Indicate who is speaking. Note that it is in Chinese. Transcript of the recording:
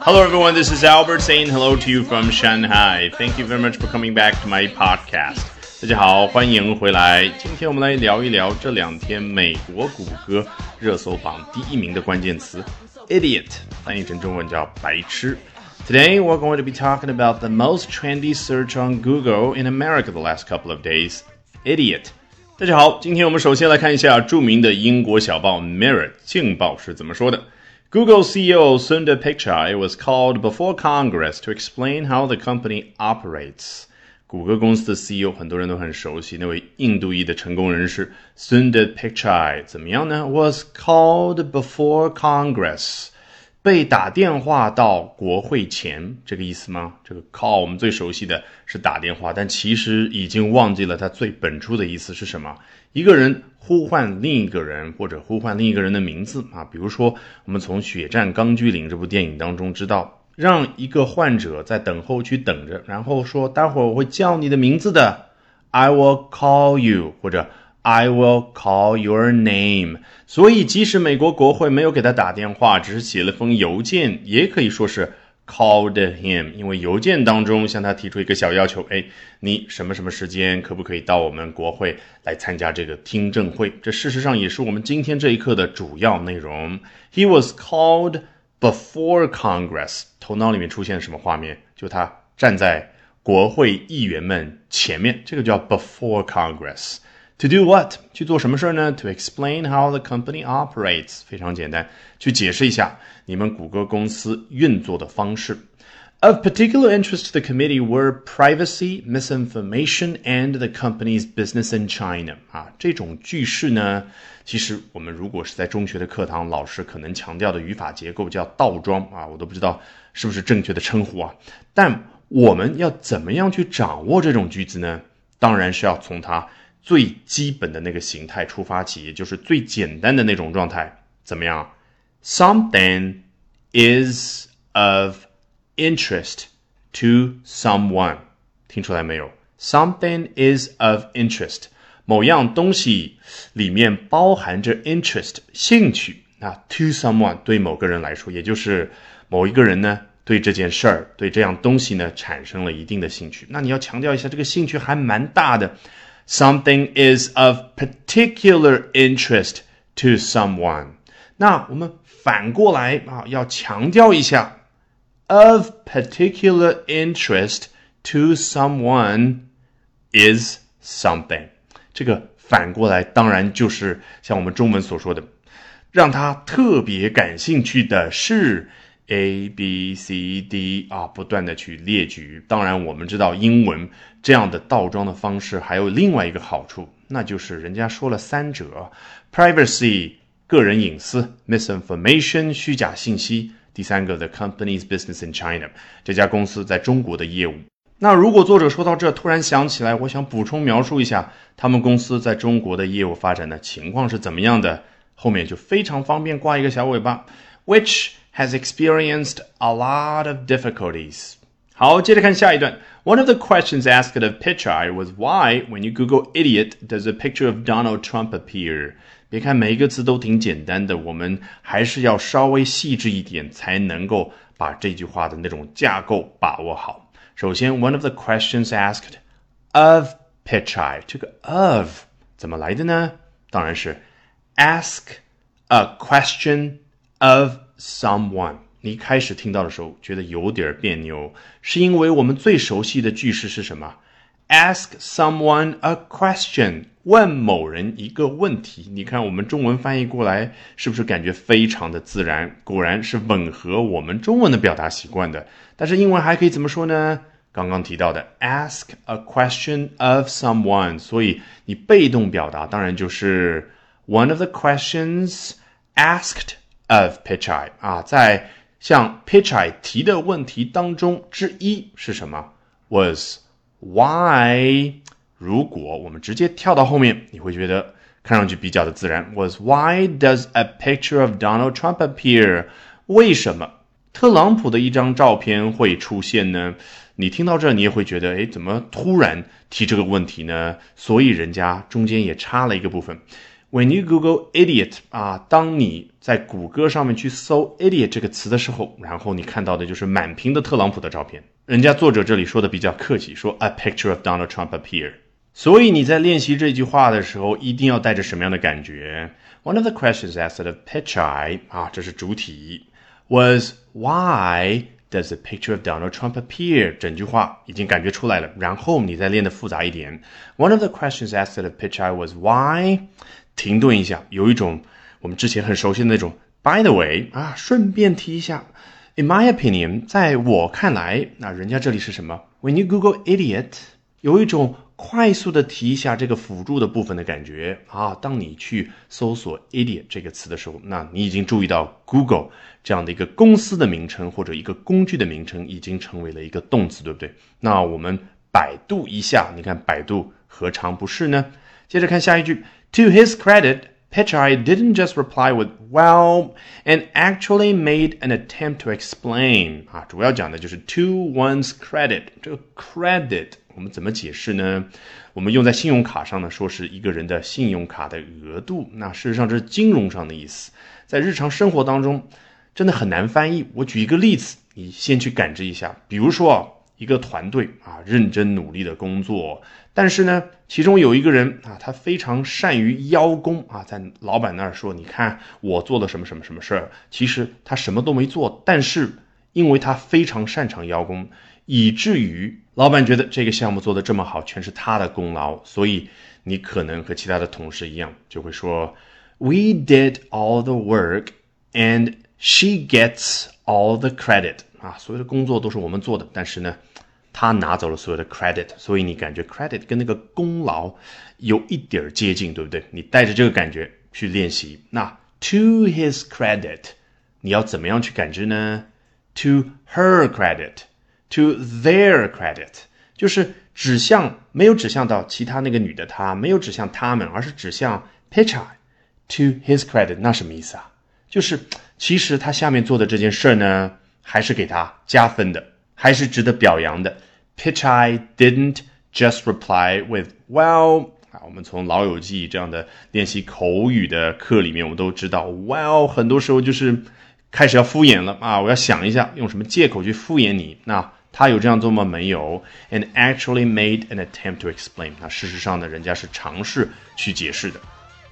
Speaker 1: Hello, everyone. This is Albert saying hello to you from Shanghai. Thank you very much for coming back to my podcast. 大家好，欢迎回来。今天我们来聊一聊这两天美国谷歌热搜榜第一名的关键词 “idiot”，翻译成中文叫白痴。Today we're going to be talking about the most trendy search on Google in America the last couple of days. Idiot. 大家好，今天我们首先来看一下着名的英国小报《Mirror》镜报是怎么说的。Google CEO Sundar Pichai was called before Congress to explain how the company operates. 谷歌公司的 CEO 很多人都很熟悉，那位印度裔的成功人士 Sundar Pichai 怎么样呢？Was called before Congress， 被打电话到国会前，这个意思吗？这个 call 我们最熟悉的是打电话，但其实已经忘记了它最本初的意思是什么。一个人呼唤另一个人，或者呼唤另一个人的名字啊，比如说我们从《血战钢锯岭》这部电影当中知道。让一个患者在等候区等着，然后说：“待会儿我会叫你的名字的，I will call you，或者 I will call your name。”所以，即使美国国会没有给他打电话，只是写了封邮件，也可以说是 called him，因为邮件当中向他提出一个小要求：“哎，你什么什么时间可不可以到我们国会来参加这个听证会？”这事实上也是我们今天这一课的主要内容。He was called. Before Congress，头脑里面出现什么画面？就他站在国会议员们前面，这个叫 Before Congress。To do what？去做什么事儿呢？To explain how the company operates。非常简单，去解释一下你们谷歌公司运作的方式。Of particular interest to the committee were privacy, misinformation, and the company's business in China. 啊，这种句式呢，其实我们如果是在中学的课堂，老师可能强调的语法结构叫倒装啊，我都不知道是不是正确的称呼啊。但我们要怎么样去掌握这种句子呢？当然是要从它最基本的那个形态出发起，也就是最简单的那种状态。怎么样？Something is of interest to someone，听出来没有？Something is of interest，某样东西里面包含着 interest 兴趣。那 to someone 对某个人来说，也就是某一个人呢，对这件事儿，对这样东西呢，产生了一定的兴趣。那你要强调一下，这个兴趣还蛮大的。Something is of particular interest to someone。那我们反过来啊，要强调一下。of particular interest to someone is something。这个反过来当然就是像我们中文所说的，让他特别感兴趣的是 A B C D 啊，不断的去列举。当然，我们知道英文这样的倒装的方式还有另外一个好处，那就是人家说了三者：privacy 个人隐私，misinformation 虚假信息。第三个，the company's business in China，这家公司在中国的业务。那如果作者说到这，突然想起来，我想补充描述一下他们公司在中国的业务发展的情况是怎么样的，后面就非常方便挂一个小尾巴，which has experienced a lot of difficulties。好，接着看下一段。One of the questions asked of Pichai was why, when you Google idiot, does a picture of Donald Trump appear? 别看每一个字都挺简单的，我们还是要稍微细致一点，才能够把这句话的那种架构把握好。首先，one of the questions asked of Pichai，这个 of 怎么来的呢？当然是 ask a question of someone。你一开始听到的时候觉得有点别扭，是因为我们最熟悉的句式是什么？Ask someone a question。问某人一个问题，你看我们中文翻译过来是不是感觉非常的自然？果然是吻合我们中文的表达习惯的。但是英文还可以怎么说呢？刚刚提到的 ask a question of someone，所以你被动表达当然就是 one of the questions asked of Pichai 啊，在向 Pichai 提的问题当中之一是什么？Was why？如果我们直接跳到后面，你会觉得看上去比较的自然。Was why does a picture of Donald Trump appear？为什么特朗普的一张照片会出现呢？你听到这，你也会觉得，哎，怎么突然提这个问题呢？所以人家中间也插了一个部分 When you Google idiot 啊，当你在谷歌上面去搜 idiot 这个词的时候，然后你看到的就是满屏的特朗普的照片。人家作者这里说的比较客气，说 a picture of Donald Trump appear。所以你在练习这句话的时候，一定要带着什么样的感觉？One of the questions asked of Pichai 啊，这是主体，was why does the picture of Donald Trump appear？整句话已经感觉出来了，然后你再练的复杂一点。One of the questions asked of Pichai was why？ 停顿一下，有一种我们之前很熟悉的那种。By the way，啊，顺便提一下，In my opinion，在我看来，那人家这里是什么？When you Google idiot，有一种快速的提一下这个辅助的部分的感觉啊。当你去搜索 idiot 这个词的时候，那你已经注意到 Google 这样的一个公司的名称或者一个工具的名称已经成为了一个动词，对不对？那我们百度一下，你看百度何尝不是呢？接着看下一句。To his credit, Pichai didn't just reply with "well" and actually made an attempt to explain 啊，主要讲的就是 to one's credit 这个 credit 我们怎么解释呢？我们用在信用卡上呢，说是一个人的信用卡的额度。那事实上这是金融上的意思，在日常生活当中真的很难翻译。我举一个例子，你先去感知一下，比如说。一个团队啊，认真努力的工作，但是呢，其中有一个人啊，他非常善于邀功啊，在老板那儿说：“你看我做了什么什么什么事儿。”其实他什么都没做，但是因为他非常擅长邀功，以至于老板觉得这个项目做得这么好，全是他的功劳。所以你可能和其他的同事一样，就会说：“We did all the work, and she gets all the credit。”啊，所有的工作都是我们做的，但是呢，他拿走了所有的 credit，所以你感觉 credit 跟那个功劳有一点接近，对不对？你带着这个感觉去练习。那 to his credit，你要怎么样去感知呢？To her credit，to their credit，就是指向没有指向到其他那个女的她，没有指向他们，而是指向 Pichai。To his credit，那什么意思啊？就是其实他下面做的这件事呢。还是给他加分的，还是值得表扬的。Pichai didn't just reply with "well" 啊，我们从《老友记》这样的练习口语的课里面，我们都知道，"well" 很多时候就是开始要敷衍了啊，我要想一下用什么借口去敷衍你。那他有这样做吗？没有。And actually made an attempt to explain。那事实上呢，人家是尝试去解释的。